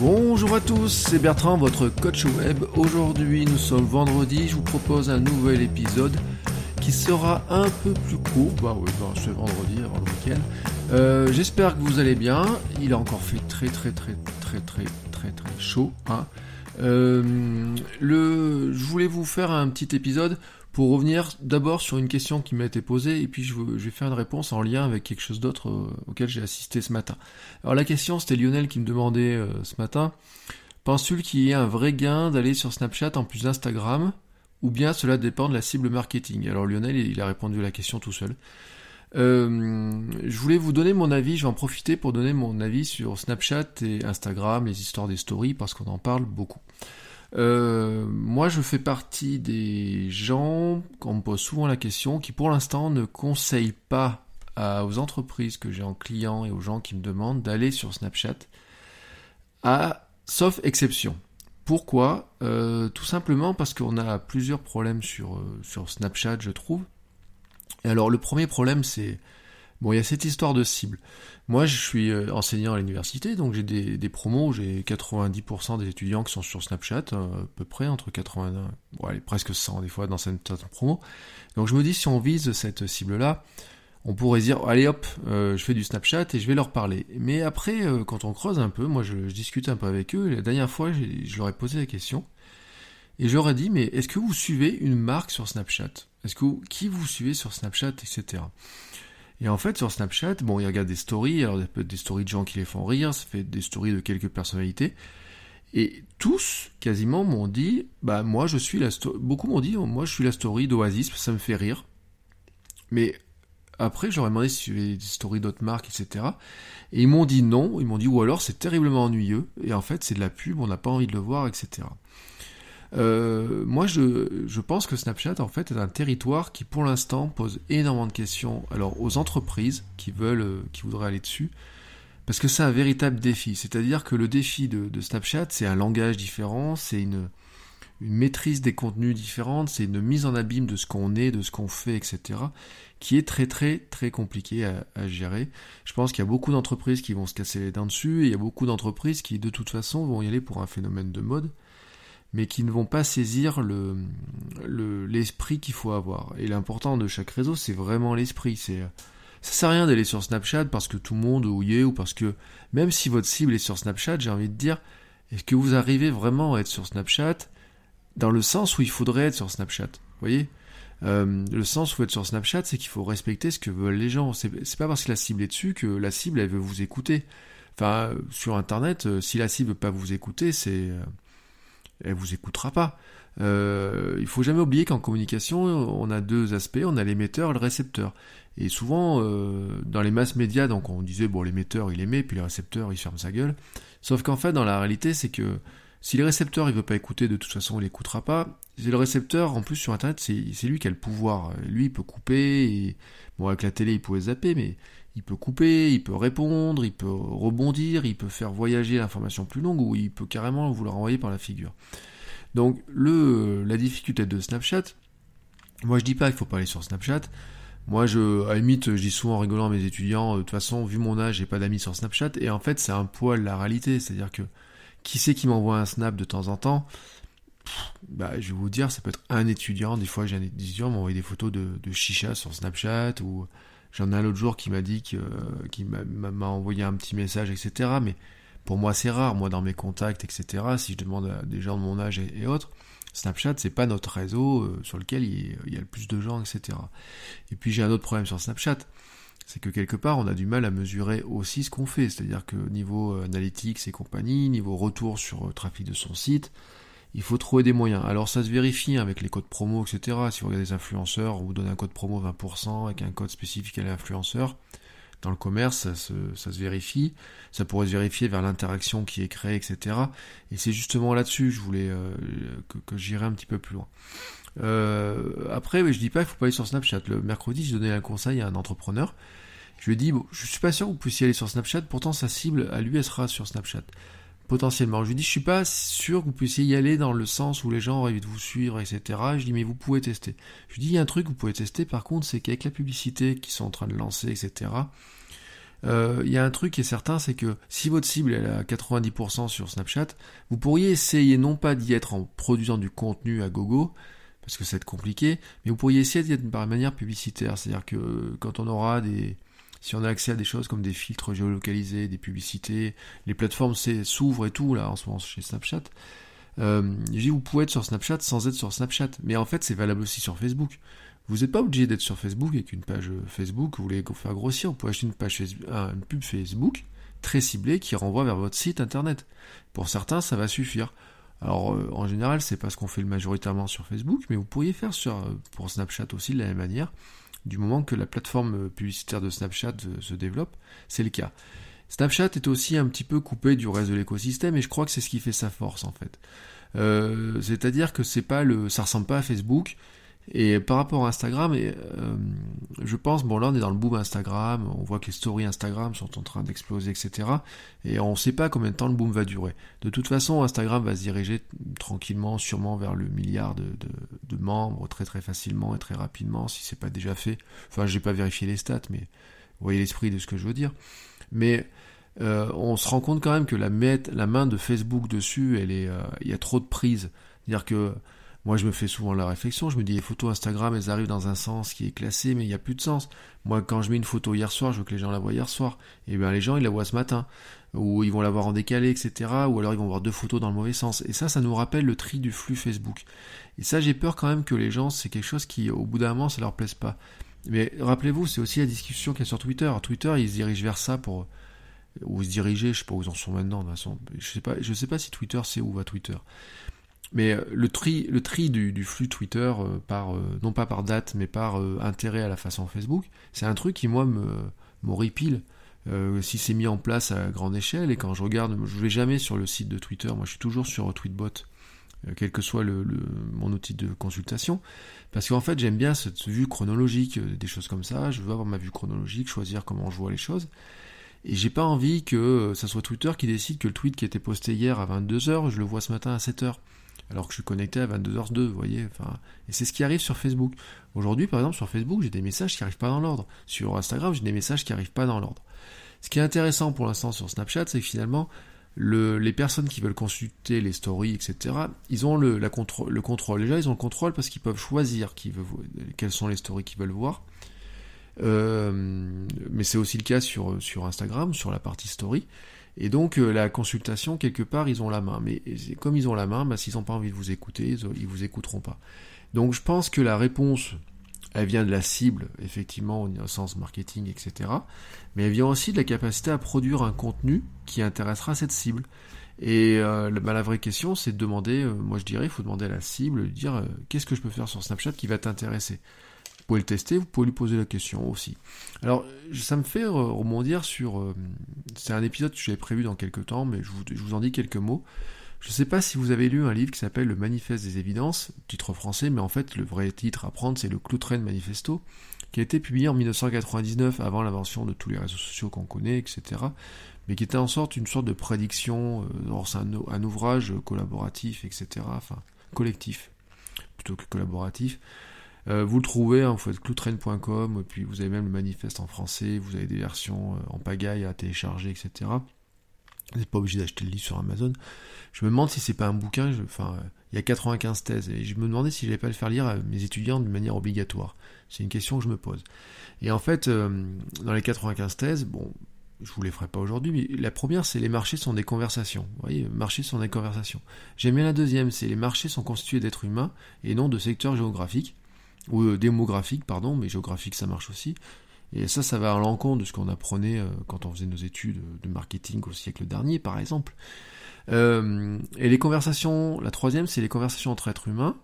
Bonjour à tous, c'est Bertrand, votre coach web. Aujourd'hui, nous sommes vendredi. Je vous propose un nouvel épisode qui sera un peu plus court. Bah oui, bah, c'est vendredi avant le week-end. Euh, J'espère que vous allez bien. Il a encore fait très très très très très très très chaud. Hein. Euh, le, je voulais vous faire un petit épisode pour revenir d'abord sur une question qui m'a été posée et puis je, vais faire une réponse en lien avec quelque chose d'autre euh, auquel j'ai assisté ce matin. Alors la question c'était Lionel qui me demandait euh, ce matin, penses-tu qu'il y ait un vrai gain d'aller sur Snapchat en plus d'Instagram ou bien cela dépend de la cible marketing? Alors Lionel il a répondu à la question tout seul. Euh, je voulais vous donner mon avis, je vais en profiter pour donner mon avis sur Snapchat et Instagram, les histoires des stories, parce qu'on en parle beaucoup. Euh, moi, je fais partie des gens, qu'on me pose souvent la question, qui pour l'instant ne conseillent pas aux entreprises que j'ai en client et aux gens qui me demandent d'aller sur Snapchat, sauf exception. Pourquoi? Euh, Tout simplement parce qu'on a plusieurs problèmes sur, euh, sur Snapchat, je trouve. Et alors, le premier problème, c'est Bon, il y a cette histoire de cible. Moi, je suis euh, enseignant à l'université, donc j'ai des, des promos, j'ai 90% des étudiants qui sont sur Snapchat, euh, à peu près, entre 80, bon, presque 100 des fois dans cette promo. Donc je me dis, si on vise cette cible-là, on pourrait dire, allez hop, euh, je fais du Snapchat et je vais leur parler. Mais après, quand on creuse un peu, moi je, je, discute un peu avec eux, la dernière fois, je leur ai posé la question, et j'aurais dit, mais est-ce que vous suivez une marque sur Snapchat? Est-ce que vous, qui vous suivez sur Snapchat, etc. Et en fait, sur Snapchat, bon, il regarde des stories, alors peut des stories de gens qui les font rire, ça fait des stories de quelques personnalités. Et tous, quasiment, m'ont dit, bah, moi, je suis la story, beaucoup m'ont dit, moi, je suis la story d'Oasis, ça me fait rire. Mais après, j'aurais demandé si y avait des stories d'autres marques, etc. Et ils m'ont dit non, ils m'ont dit, ou alors c'est terriblement ennuyeux, et en fait, c'est de la pub, on n'a pas envie de le voir, etc. Euh, moi, je, pense que Snapchat, en fait, est un territoire qui, pour l'instant, pose énormément de questions. Alors, aux entreprises qui veulent, euh, qui voudraient aller dessus, parce que c'est un véritable défi. C'est-à-dire que le défi de, Snapchat, c'est un langage différent, c'est une, maîtrise des contenus différente, c'est une mise en abîme de ce qu'on est, de ce qu'on fait, etc., qui est très très très compliqué à gérer. Je pense qu'il y a beaucoup d'entreprises qui vont se casser les dents dessus, et il y a beaucoup d'entreprises qui, de toute façon, vont y aller pour un phénomène de mode mais qui ne vont pas saisir le, l'esprit qu'il faut avoir. Et l'important de chaque réseau, c'est vraiment l'esprit. C'est, ça sert à rien d'aller sur Snapchat parce que tout le monde y est, ou parce que, même si votre cible est sur Snapchat, j'ai envie de dire, est-ce que vous arrivez vraiment à être sur Snapchat dans le sens où il faudrait être sur Snapchat Vous voyez? Euh, le sens où être sur Snapchat, c'est qu'il faut respecter ce que veulent les gens. C'est, c'est pas parce que la cible est dessus que la cible, elle veut vous écouter. Enfin, sur Internet, euh, si la cible veut pas vous écouter, c'est, euh, elle vous écoutera pas. Euh, il faut jamais oublier qu'en communication, on a deux aspects, on a l'émetteur et le récepteur. Et souvent, euh, dans les masses médias, donc on disait, bon, l'émetteur, il émet, puis le récepteur, il ferme sa gueule. Sauf qu'en fait, dans la réalité, c'est que si le récepteur, il veut pas écouter, de toute façon, il écoutera pas. C'est le récepteur, en plus, sur Internet, c'est lui qui a le pouvoir. Lui, il peut couper, et... bon, avec la télé, il pouvait zapper, mais il peut couper, il peut répondre, il peut rebondir, il peut faire voyager l'information plus longue ou il peut carrément vous la renvoyer par la figure. Donc le la difficulté de Snapchat, moi je dis pas qu'il faut pas aller sur Snapchat. Moi je à limite je dis souvent en rigolant à mes étudiants, de toute façon vu mon âge j'ai pas d'amis sur Snapchat et en fait c'est un poil la réalité, c'est-à-dire que qui c'est qui m'envoie un snap de temps en temps? Bah, je vais vous dire, ça peut être un étudiant. Des fois, j'ai un étudiant m'envoie des photos de, de chicha sur Snapchat ou J'en ai un autre jour qui m'a dit que, qui m'a envoyé un petit message, etc. Mais pour moi, c'est rare. Moi, dans mes contacts, etc. Si je demande à des gens de mon âge et, autres, Snapchat, c'est pas notre réseau euh, sur lequel il, y a le plus de gens, etc. Et puis j'ai un autre problème sur Snapchat, c'est que quelque part, on a du mal à mesurer aussi ce qu'on fait. C'est-à-dire que niveau euh, analytics et compagnie, niveau retour sur euh, trafic de son site, il faut trouver des moyens. Alors ça se vérifie avec les codes promo, etc. Si vous regardez des influenceurs, on vous donne un code promo 20% avec un code spécifique à l'influenceur. dans le commerce, ça se, vérifie. Ça pourrait se vérifier vers l'interaction qui est créée, etc. Et c'est justement là-dessus je voulais que, que j'irai un petit peu plus loin. Euh, après, je dis pas qu'il faut pas aller sur Snapchat. Le mercredi, j'ai donné un conseil à un entrepreneur. Je lui ai dit, bon, je suis pas sûr que vous puissiez aller sur Snapchat, pourtant sa cible à lui, sera sur Snapchat. Potentiellement. Je lui dis, je suis pas sûr que vous puissiez y aller dans le sens où les gens auraient envie de vous suivre, etc. Je dis, mais vous pouvez tester. Je lui dis, il y a un truc que vous pouvez tester, par contre, c'est qu'avec la publicité qu'ils sont en train de lancer, etc., euh, il y a un truc qui est certain, c'est que si votre cible est à 90% sur Snapchat, vous pourriez essayer non pas d'y être en produisant du contenu à gogo, parce que ça va être compliqué, mais vous pourriez essayer d'être par manière publicitaire, c'est-à-dire que quand on aura des, si on a accès à des choses comme des filtres géolocalisés, des publicités, les plateformes s'ouvrent et tout là en ce moment chez Snapchat. Euh, je dis vous pouvez être sur Snapchat sans être sur Snapchat, mais en fait c'est valable aussi sur Facebook. Vous n'êtes pas obligé d'être sur Facebook avec une page Facebook, vous voulez faire grossir, vous pouvez acheter une page une pub Facebook très ciblée qui renvoie vers votre site internet. Pour certains, ça va suffire. Alors euh, en général, c'est pas ce qu'on fait majoritairement sur Facebook, mais vous pourriez faire sur, euh, pour Snapchat aussi de la même manière. Du moment que la plateforme euh, publicitaire de Snapchat se développe, c'est le cas. Snapchat est aussi un petit peu coupé du reste de l'écosystème et je crois que c'est ce qui fait sa force en fait. C'est-à-dire que c'est pas le, ça ressemble pas à Facebook, et par rapport à Instagram, euh, je pense, bon là on est dans le boom Instagram, on voit que les stories Instagram sont en train d'exploser, etc. Et on ne sait pas combien de temps le boom va durer. De toute façon, Instagram va se diriger tranquillement, sûrement vers le milliard de, de, membres très très facilement et très rapidement, si c'est pas déjà fait. Enfin, j'ai pas vérifié les stats, mais vous voyez l'esprit de ce que je veux dire. Mais euh, on se rend compte quand même que la, la main de Facebook dessus, elle est, euh, il y a trop de prises. C'est-à-dire que moi, je me fais souvent la réflexion, je me dis les photos Instagram, elles arrivent dans un sens qui est classé, mais il n'y a plus de sens. Moi, quand je mets une photo hier soir, je veux que les gens la voient hier soir. Et eh bien, les gens, ils la voient ce matin. Ou ils vont la voir en décalé, etc. Ou alors ils vont voir deux photos dans le mauvais sens. Et ça, ça nous rappelle le tri du flux Facebook. Et ça, j'ai peur quand même que les gens, c'est quelque chose qui, au bout d'un moment, ça leur plaise pas. Mais rappelez-vous, c'est aussi la discussion qu'il y a sur Twitter. Twitter, ils se dirigent vers ça pour, ou se diriger, je sais pas où ils en sont maintenant, de toute façon. Je sais pas, je sais pas si Twitter sait où va Twitter. Mais euh, le tri, le tri du, flux Twitter, euh, par, euh, non pas par date, mais par intérêt à la façon Facebook, c'est un truc qui, moi, me m'horripile. si c'est mis en place à grande échelle, et quand je regarde, je vais jamais sur le site de Twitter, moi je suis toujours sur Tweetbot, quel que soit le, mon outil de consultation, parce qu'en fait j'aime bien cette vue chronologique, des choses comme ça, je veux avoir ma vue chronologique, choisir comment je vois les choses, et j'ai pas envie que ça soit Twitter qui décide que le tweet qui été posté hier à 22h, je le vois ce matin à 7h alors que je suis connecté à 22h02, vous voyez. Enfin, et c'est ce qui arrive sur Facebook. Aujourd'hui, par exemple, sur Facebook, j'ai des messages qui n'arrivent pas dans l'ordre. Sur Instagram, j'ai des messages qui n'arrivent pas dans l'ordre. Ce qui est intéressant pour l'instant sur Snapchat, c'est que finalement, les personnes qui veulent consulter les stories, etc., ils ont le, contrôle. Déjà, ils ont le contrôle parce qu'ils peuvent choisir quelles sont les stories qu'ils veulent voir. Euh, mais c'est aussi le cas sur Instagram, sur la partie story. Et donc euh, la consultation, quelque part, ils ont la main. Mais comme ils ont la main, bah, s'ils n'ont pas envie de vous écouter, ils, vous écouteront pas. Donc je pense que la réponse, elle vient de la cible, effectivement, au sens marketing, etc. Mais elle vient aussi de la capacité à produire un contenu qui intéressera cette cible. Et euh, bah, la vraie question, c'est de demander, euh, moi je dirais, il faut demander à la cible, de dire qu'est-ce que je peux faire sur Snapchat qui va t'intéresser? Vous pouvez le tester, vous pouvez lui poser la question aussi. Alors, ça me fait rebondir sur... Euh, c'est un épisode que j'avais prévu dans quelques temps, mais je vous, en dis quelques mots. Je ne sais pas si vous avez lu un livre qui s'appelle Le Manifeste des Évidences, titre français, mais en fait, le vrai titre à prendre, c'est le Cloutren Manifesto, qui a été publié en 1999, avant l'invention de tous les réseaux sociaux qu'on connaît, etc., mais qui était en sorte une sorte de prédiction, euh, c'est un, ouvrage collaboratif, etc., enfin, collectif, plutôt que collaboratif, euh, vous le trouvez, hein, vous faites cloutrain.com, puis vous avez même le manifeste en français, vous avez des versions euh, en pagaille à télécharger, etc. Vous n'êtes pas obligé d'acheter le livre sur Amazon. Je me demande si c'est pas un bouquin, enfin, il y a 95 thèses, et je me demandais si je n'allais pas le faire lire à mes étudiants de manière obligatoire. C'est une question que je me pose. Et en fait, euh, dans les 95 thèses, bon, je vous les ferai pas aujourd'hui, mais la première, c'est les marchés sont des conversations. Vous voyez, marchés sont des conversations. J'aime bien la deuxième, c'est les marchés sont constitués d'êtres humains et non de secteurs géographiques ou euh, démographique, pardon, mais géographique ça marche aussi. Et ça, ça va à l'encontre de ce qu'on apprenait euh, quand on faisait nos études de marketing au siècle dernier, par exemple. Euh, et les conversations, la troisième, c'est les conversations entre êtres humains.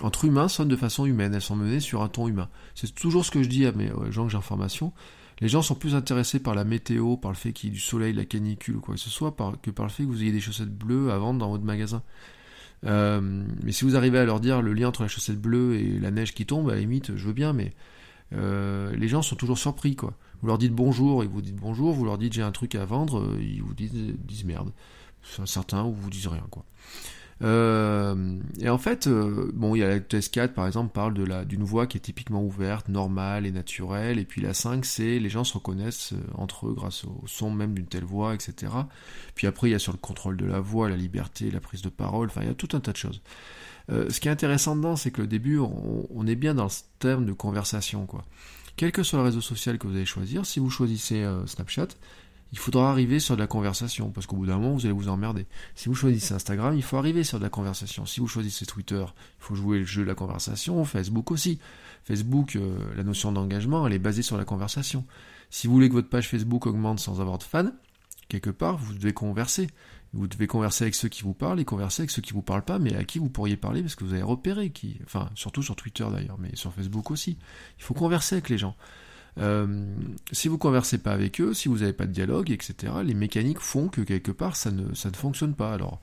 Entre humains sonnent de façon humaine, elles sont menées sur un ton humain. C'est toujours ce que je dis à mes gens que j'ai en formation. Les gens sont plus intéressés par la météo, par le fait qu'il y ait du soleil, la canicule ou quoi que ce soit, que par le fait que vous ayez des chaussettes bleues à vendre dans votre magasin. Euh, mais si vous arrivez à leur dire le lien entre la chaussette bleue et la neige qui tombe, à la limite, je veux bien, mais euh, les gens sont toujours surpris, quoi. Vous leur dites bonjour, ils vous dites bonjour, vous leur dites j'ai un truc à vendre, euh, ils vous disent, disent merde. Certains vous disent rien, quoi. Euh, et en fait, euh, bon, il y a la TS4 par exemple parle de la d'une voix qui est typiquement ouverte, normale et naturelle, et puis la 5 c'est les gens se reconnaissent euh, entre eux grâce au son même d'une telle voix, etc. Puis après il y a sur le contrôle de la voix, la liberté, la prise de parole, enfin il y a tout un tas de choses. ce qui est intéressant dedans, c'est que le début, on, est bien dans le terme de conversation, quoi. Quel que soit le réseau social que vous allez choisir, si vous choisissez Snapchat, il faudra arriver sur de la conversation, parce qu'au bout d'un moment, vous allez vous emmerder. Si vous choisissez Instagram, il faut arriver sur de la conversation. Si vous choisissez Twitter, il faut jouer le jeu de la conversation. Facebook aussi. Facebook, euh, la notion d'engagement, elle est basée sur la conversation. Si vous voulez que votre page Facebook augmente sans avoir de fans, quelque part, vous devez converser. Vous devez converser avec ceux qui vous parlent et converser avec ceux qui vous parlent pas, mais à qui vous pourriez parler parce que vous avez repéré qui, enfin, surtout sur Twitter d'ailleurs, mais sur Facebook aussi. Il faut converser avec les gens. Euh, si vous conversez pas avec eux, si vous n'avez pas de dialogue, etc., les mécaniques font que quelque part ça ne, ça ne fonctionne pas. Alors,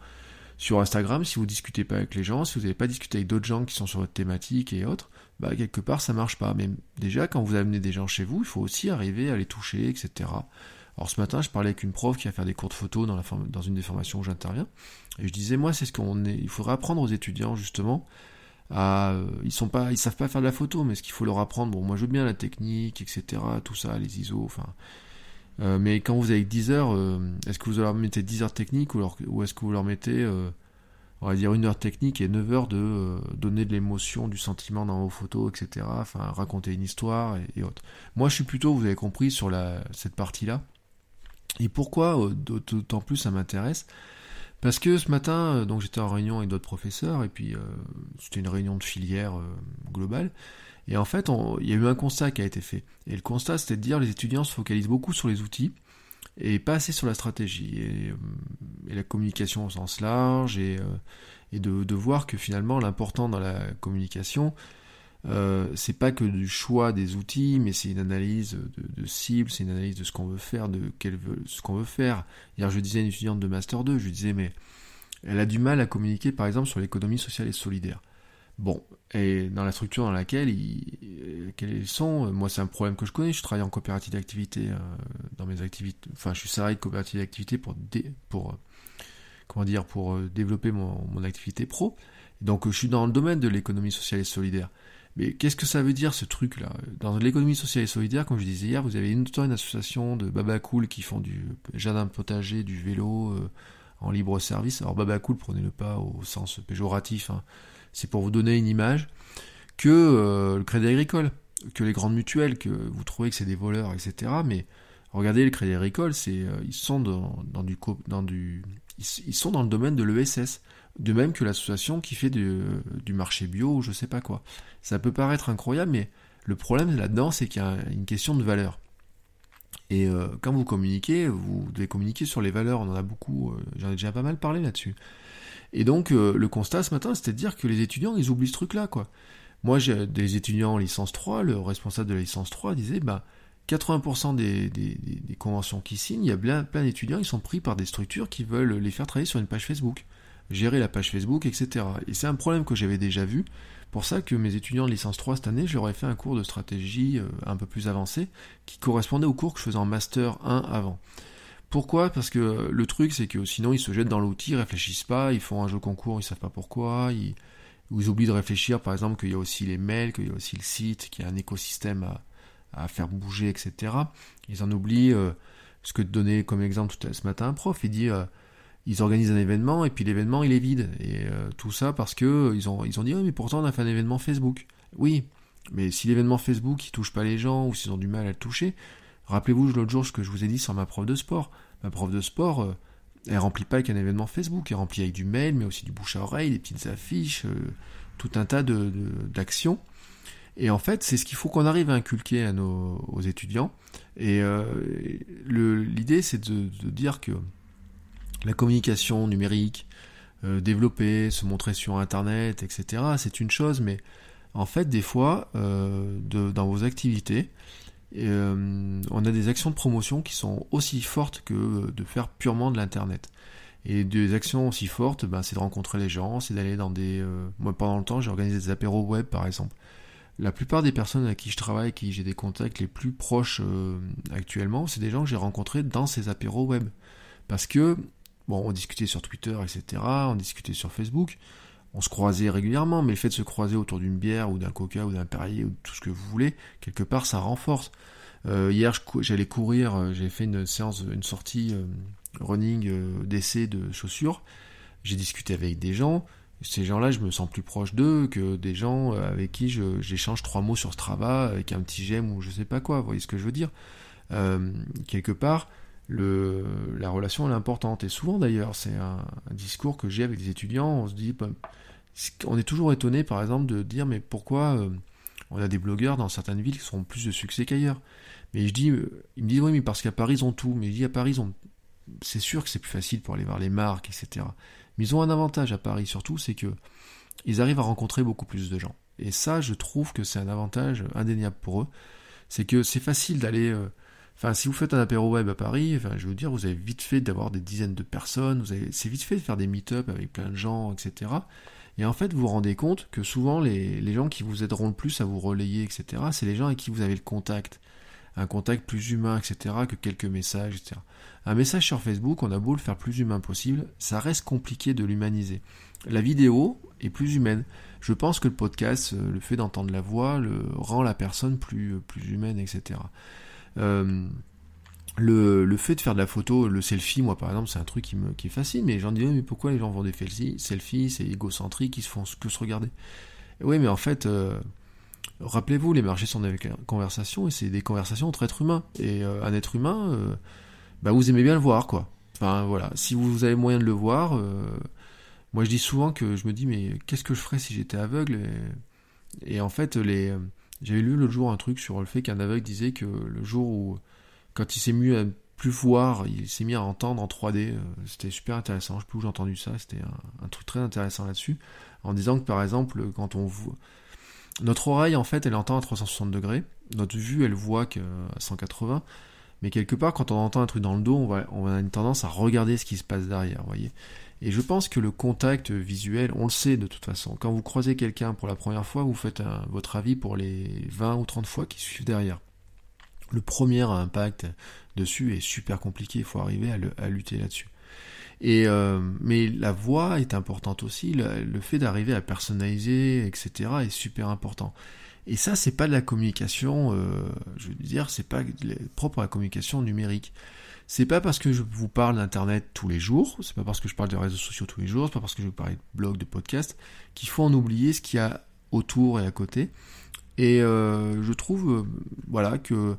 sur Instagram, si vous discutez pas avec les gens, si vous n'avez pas discuté avec d'autres gens qui sont sur votre thématique et autres, bah quelque part ça marche pas. Mais déjà, quand vous amenez des gens chez vous, il faut aussi arriver à les toucher, etc. Alors ce matin, je parlais avec une prof qui va faire des cours de photo dans, la dans une des formations où j'interviens, et je disais moi c'est ce qu'on est, il faudrait apprendre aux étudiants justement euh, ils sont pas, ils savent pas faire de la photo, mais ce qu'il faut leur apprendre, bon, moi je veux bien la technique, etc., tout ça, les ISO, enfin. Euh, mais quand vous avez 10 heures, euh, est-ce que vous leur mettez 10 heures techniques ou, est-ce que vous leur mettez, on va dire, une heure technique et 9 heures de donner de l'émotion, du sentiment dans vos photos, etc., enfin, raconter une histoire et, autres. Moi je suis plutôt, vous avez compris, sur la, cette partie-là. Et pourquoi d'autant plus ça m'intéresse parce que ce matin, euh, donc j'étais en réunion avec d'autres professeurs, et puis euh, c'était une réunion de filière euh, globale, et en fait, il y a eu un constat qui a été fait. Et le constat, c'était de dire les étudiants se focalisent beaucoup sur les outils, et pas assez sur la stratégie, et, la communication au sens large, et, et de, de, voir que finalement l'important dans la communication, euh, c'est pas que du choix des outils, mais c'est une analyse de, de cible, c'est une analyse de ce qu'on veut faire, de quel veut, ce qu'on veut faire. Hier, je disais à une étudiante de Master 2, je lui disais, mais elle a du mal à communiquer, par exemple, sur l'économie sociale et solidaire. Bon, et dans la structure dans laquelle ils, quels sont, moi c'est un problème que je connais, je travaille en coopérative d'activité euh, dans mes activités, enfin je suis salarié de coopérative d'activité pour, pour comment dire, pour euh, développer mon activité pro. Donc je suis dans le domaine de l'économie sociale et solidaire. Mais qu'est-ce que ça veut dire ce truc-là? Dans l'économie sociale et solidaire, comme je disais hier, vous avez une, une association de Baba Cool qui font du jardin potager, du vélo euh, en libre service. Alors Baba Cool, prenez-le pas au sens péjoratif, hein. c'est pour vous donner une image que euh, le crédit agricole, que les grandes mutuelles, que vous trouvez que c'est des voleurs, etc. Mais regardez le crédit agricole, c'est euh, ils sont dans, du dans du ils, sont dans le domaine de l'ESS. De même que l'association qui fait du, du, marché bio ou je sais pas quoi. Ça peut paraître incroyable, mais le problème là-dedans, c'est qu'il y a une question de valeur. Et euh, quand vous communiquez, vous devez communiquer sur les valeurs. On en a beaucoup, euh, j'en ai déjà pas mal parlé là-dessus. Et donc, euh, le constat ce matin, c'était de dire que les étudiants, ils oublient ce truc-là, quoi. Moi, j'ai des étudiants en licence 3, le responsable de la licence 3 disait, bah, 80% des, des, des, conventions qui signent, il y a plein, plein d'étudiants, ils sont pris par des structures qui veulent les faire travailler sur une page Facebook gérer la page Facebook, etc. Et c'est un problème que j'avais déjà vu. Pour ça que mes étudiants de licence 3 cette année, je leur ai fait un cours de stratégie euh, un peu plus avancé, qui correspondait au cours que je faisais en Master 1 avant. Pourquoi? Parce que le truc, c'est que sinon, ils se jettent dans l'outil, ils réfléchissent pas, ils font un jeu concours, ils savent pas pourquoi, ils, oublient de réfléchir, par exemple, qu'il y a aussi les mails, qu'il y a aussi le site, qu'il y a un écosystème à, faire bouger, etc. Ils en oublient euh, ce que donnait comme exemple tout à ce matin un prof. Il dit euh, ils organisent un événement et puis l'événement il est vide et euh, tout ça parce que ils ont ils ont dit mais pourtant on a fait un événement Facebook. Oui, mais si l'événement Facebook il touche pas les gens ou s'ils ont du mal à le toucher, rappelez-vous l'autre jour ce que je vous ai dit sur ma prof de sport. Ma prof de sport euh, elle remplit pas avec un événement Facebook, elle remplit avec du mail mais aussi du bouche à oreille, des petites affiches, euh, tout un tas de d'actions. Et en fait, c'est ce qu'il faut qu'on arrive à inculquer à nos aux étudiants. Et l'idée, c'est de, de dire que la communication numérique, euh, développer, se montrer sur Internet, etc. C'est une chose, mais en fait, des fois, euh, dans vos activités, on a des actions de promotion qui sont aussi fortes que de faire purement de l'internet. Et des actions aussi fortes, ben, c'est de rencontrer les gens, c'est d'aller dans des... moi pendant le temps j'ai organisé des apéros web par exemple. La plupart des personnes avec qui je travaille, qui j'ai des contacts les plus proches actuellement, c'est des gens que j'ai rencontrés dans ces apéros web. Parce que, bon, on discutait sur Twitter, etc., on discutait sur Facebook, on se croisait régulièrement, mais le fait de se croiser autour d'une bière ou d'un coca ou d'un perrier ou tout ce que vous voulez, quelque part, ça renforce. Euh, hier, j'allais courir, euh, j'ai fait une séance, une sortie euh, running d'essai de chaussures. J'ai discuté avec des gens. Ces gens-là, je me sens plus proche d'eux que des gens avec qui j'échange trois mots sur Strava avec un petit j'aime ou je sais pas quoi. Vous voyez ce que je veux dire Quelque part, la relation elle est importante. Et souvent d'ailleurs, c'est un, discours que j'ai avec des étudiants, on se dit, bah, on est toujours étonné par exemple de dire mais pourquoi euh, on a des blogueurs dans certaines villes qui ont plus de succès qu'ailleurs? Mais je dis, euh, ils me disent oui mais parce qu'à Paris ils ont tout. Mais je dis à Paris c'est sûr que c'est plus facile pour aller voir les marques, etc. Mais ils ont un avantage à Paris surtout, c'est que ils arrivent à rencontrer beaucoup plus de gens. Et ça, je trouve que c'est un avantage indéniable pour eux. C'est que c'est facile d'aller euh, Enfin, si vous faites un apéro web à Paris, enfin, je veux dire, vous avez vite fait d'avoir des dizaines de personnes, vous avez, c'est vite fait de faire des meet-up avec plein de gens, etc. Et en fait, vous vous rendez compte que souvent, les, gens qui vous aideront le plus à vous relayer, etc., c'est les gens avec qui vous avez le contact. Un contact plus humain, etc., que quelques messages, etc. Un message sur Facebook, on a beau le faire plus humain possible, ça reste compliqué de l'humaniser. La vidéo est plus humaine. Je pense que le podcast, euh, le fait d'entendre la voix, le rend la personne plus, plus humaine, etc. Euh, le, le, fait de faire de la photo, le selfie, moi par exemple, c'est un truc qui me qui facile, mais j'en dis mais pourquoi les gens font des selfies Selfies, c'est égocentrique, ils se font que se regarder? oui, mais en fait, euh, rappelez-vous, les marchés sont des conversations et c'est des conversations entre êtres humains. Et euh, un être humain, bah vous aimez bien le voir, quoi. Enfin voilà, si vous avez moyen de le voir, moi je dis souvent que je me dis mais qu'est-ce que je ferais si j'étais aveugle? Et, en fait les j'avais lu l'autre jour un truc sur le fait qu'un aveugle disait que le jour où, quand il s'est mis à plus voir, il s'est mis à entendre en 3D. Euh, c'était super intéressant. Je sais plus où j'ai entendu ça. C'était un, truc très intéressant là-dessus. En disant que par exemple, quand on voit. Notre oreille, en fait, elle entend à 360 degrés. Notre vue, elle voit qu'à 180. Mais quelque part, quand on entend un truc dans le dos, on, on a une tendance à regarder ce qui se passe derrière, vous voyez. Et je pense que le contact visuel, on le sait de toute façon. Quand vous croisez quelqu'un pour la première fois, vous faites votre avis pour les 20 ou 30 fois qui suivent derrière. Le premier impact dessus est super compliqué, il faut arriver à, lutter là-dessus. Et euh, mais la voix est importante aussi, le, fait d'arriver à personnaliser, etc. est super important. Et ça, c'est pas de la communication, euh, je veux dire, c'est pas propre à la communication numérique. C'est pas parce que je vous parle d'internet tous les jours, c'est pas parce que je parle des réseaux sociaux tous les jours, c'est pas parce que je vous parle de blog, de podcast, qu'il faut en oublier ce qu'il y a autour et à côté. Et euh, je trouve, euh, voilà, que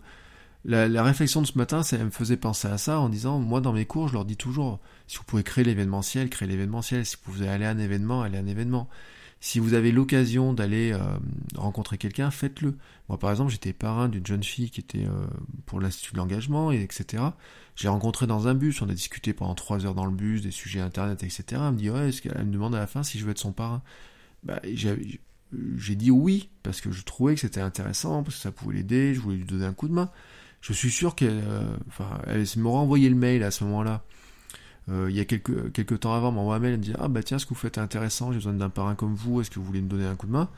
la, réflexion de ce matin, ça me faisait penser à ça en disant, moi dans mes cours, je leur dis toujours, si vous pouvez créer l'événementiel, créez l'événementiel. Si vous pouvez aller à un événement, allez à un événement. Si vous avez l'occasion d'aller euh, rencontrer quelqu'un, faites-le. Moi, par exemple, j'étais parrain d'une jeune fille qui était euh, pour l'Institut de l'engagement, et etc. Je l'ai rencontrée dans un bus, on a discuté pendant trois heures dans le bus, des sujets internet, etc. Elle me dit, ouais, est-ce qu'elle me demande à la fin si je veux être son parrain? Bah, J'ai dit oui, parce que je trouvais que c'était intéressant, parce que ça pouvait l'aider, je voulais lui donner un coup de main. Je suis sûr qu'elle euh, enfin, envoyé le mail à ce moment-là euh, il y a quelques, quelques temps avant, un mail me dit Ah bah tiens, ce que vous faites est intéressant, j'ai besoin d'un parrain comme vous, est-ce que vous voulez me donner un coup de main?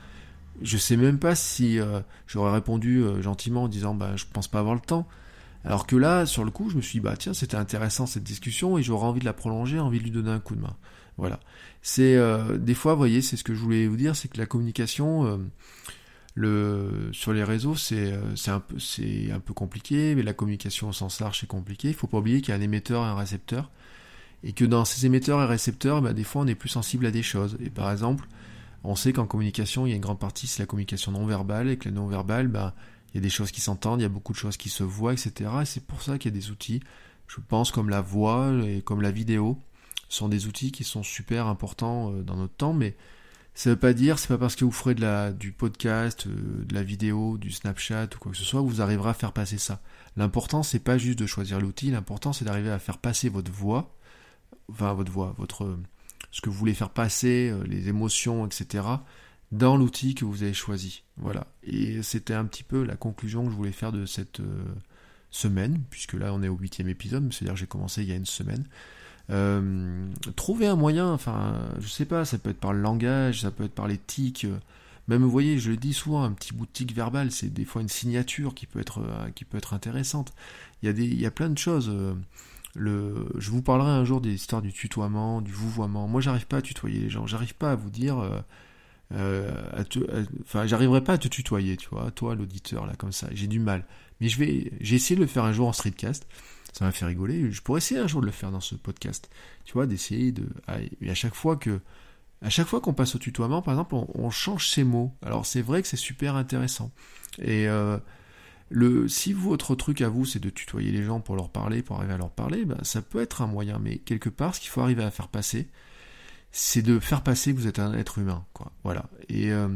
Je sais même pas si euh, j'aurais répondu euh, gentiment en disant Bah je pense pas avoir le temps. Alors que là, sur le coup, je me suis dit Bah tiens, c'était intéressant cette discussion et j'aurais envie de la prolonger, envie de lui donner un coup de main. Voilà. C'est des fois, vous voyez, c'est ce que je voulais vous dire, c'est que la communication. Le, sur les réseaux, c'est un, peu, un peu compliqué, mais la communication au sens large, c'est compliqué. Il faut pas oublier qu'il y a un émetteur et un récepteur et que dans ces émetteurs et récepteurs, bah, des fois on est plus sensible à des choses. Et par exemple, on sait qu'en communication, il y a une grande partie, c'est la communication non verbale, et que la non verbale, bah, il y a des choses qui s'entendent, il y a beaucoup de choses qui se voient, etc. Et c'est pour ça qu'il y a des outils, je pense, comme la voix et comme la vidéo, sont des outils qui sont super importants euh, dans notre temps, mais ça veut pas dire, c'est pas parce que vous ferez du podcast, euh, de la vidéo, du Snapchat ou quoi que ce soit, vous arriverez à faire passer ça. L'important, c'est pas juste de choisir l'outil, l'important, c'est d'arriver à faire passer votre voix, votre voix, votre ce que vous voulez faire passer, euh, les émotions, etc., dans l'outil que vous avez choisi. Voilà. Et c'était un petit peu la conclusion que je voulais faire de cette euh, semaine, puisque là on est au huitième épisode, c'est-à-dire j'ai commencé il y a une semaine. Euh, trouver un moyen, enfin, je sais pas, ça peut être par le langage, ça peut être par les tics. Même, vous voyez, je le dis souvent, un petit bout de tic verbal, c'est des fois une signature qui peut être, qui peut être intéressante. Il y a, des, il y a plein de choses. Le, je vous parlerai un jour des histoires du tutoiement, du vouvoiement. Moi, j'arrive pas à tutoyer les gens. J'arrive pas à vous dire. Euh, euh, enfin, j'arriverai pas à te tutoyer, tu vois, toi, l'auditeur, là, comme ça. J'ai du mal. Mais je vais, j'ai essayé de le faire un jour en streetcast. Ça m'a fait rigoler. Je pourrais essayer un jour de le faire dans ce podcast. Tu vois, d'essayer de. Et à chaque fois que. À chaque fois qu'on passe au tutoiement, par exemple, on, change ses mots. Alors c'est vrai que c'est super intéressant. Et euh, le, si votre truc à vous, c'est de tutoyer les gens pour leur parler, pour arriver à leur parler, ben, ça peut être un moyen. Mais quelque part, ce qu'il faut arriver à faire passer, c'est de faire passer que vous êtes un être humain. Voilà. Et euh,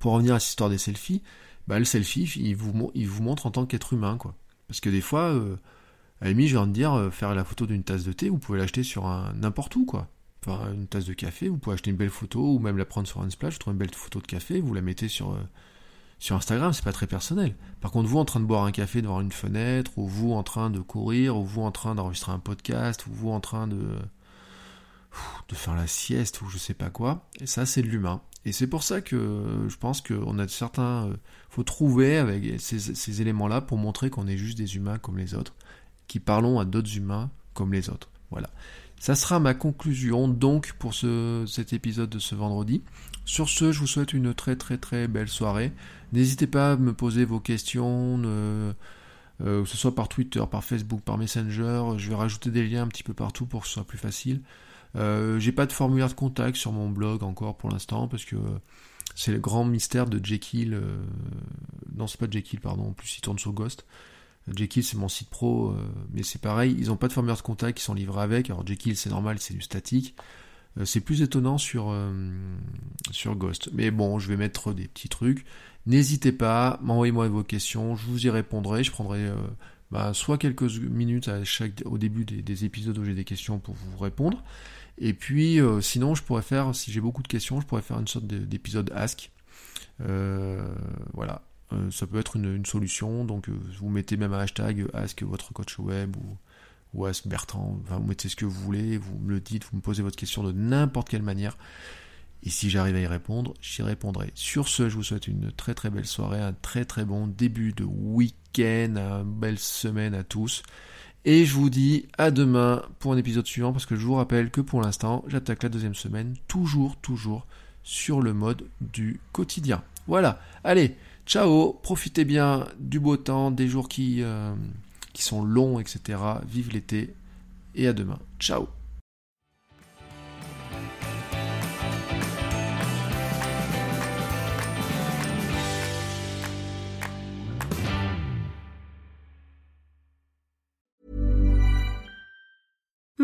pour revenir à cette histoire des selfies, bah, le selfie, il vous, montre en tant qu'être humain. Parce que des fois, euh, à je viens de dire, euh, faire la photo d'une tasse de thé, vous pouvez l'acheter sur n'importe où. quoi. Enfin, une tasse de café, vous pouvez acheter une belle photo, ou même la prendre sur un splash, vous trouvez une belle photo de café, vous la mettez sur... Euh, sur Instagram, c'est pas très personnel. Par contre, vous en train de boire un café devant une fenêtre, ou vous en train de courir, ou vous en train d'enregistrer un podcast, ou vous en train de de faire la sieste ou je sais pas quoi. Et ça, c'est de l'humain. Et c'est pour ça que je pense qu'on a certains. Euh, faut trouver avec ces éléments-là pour montrer qu'on est juste des humains comme les autres, qui parlons à d'autres humains comme les autres. Voilà. Ça sera ma conclusion donc pour ce, cet épisode de ce vendredi. Sur ce, je vous souhaite une très très très belle soirée. N'hésitez pas à me poser vos questions, euh, que ce soit par Twitter, par Facebook, par Messenger. Je vais rajouter des liens un petit peu partout pour que ce soit plus facile. Euh, j'ai pas de formulaire de contact sur mon blog encore pour l'instant parce que c'est le grand mystère de Jekyll. Euh, non, c'est pas Jekyll, pardon. En plus, il tourne sur Ghost. Jekyll, c'est mon site pro, euh, mais c'est pareil. Ils ont pas de formulaire de contact qui sont livrés avec. Alors Jekyll, c'est normal, c'est du statique. c'est plus étonnant sur sur Ghost. Mais bon, je vais mettre des petits trucs. N'hésitez pas, m'envoyez-moi vos questions, je vous y répondrai. Je prendrai bah, soit quelques minutes à chaque, au début des, des épisodes où j'ai des questions pour vous répondre, et puis, euh, sinon, je pourrais faire, si j'ai beaucoup de questions, je pourrais faire une sorte d'épisode Ask. Euh, voilà, euh, ça peut être une, solution. Donc, vous mettez même un hashtag Ask votre coach web ou, ou Ask Bertrand. Enfin, vous mettez ce que vous voulez, vous me le dites, vous me posez votre question de n'importe quelle manière. Et si j'arrive à y répondre, j'y répondrai. Sur ce, je vous souhaite une très très belle soirée, un très très bon début de week-end, une belle semaine à tous. Et je vous dis à demain pour un épisode suivant parce que je vous rappelle que pour l'instant j'attaque la deuxième semaine toujours toujours sur le mode du quotidien. Voilà, allez, ciao, profitez bien du beau temps, des jours qui, euh, sont longs, etc. Vive l'été et à demain. Ciao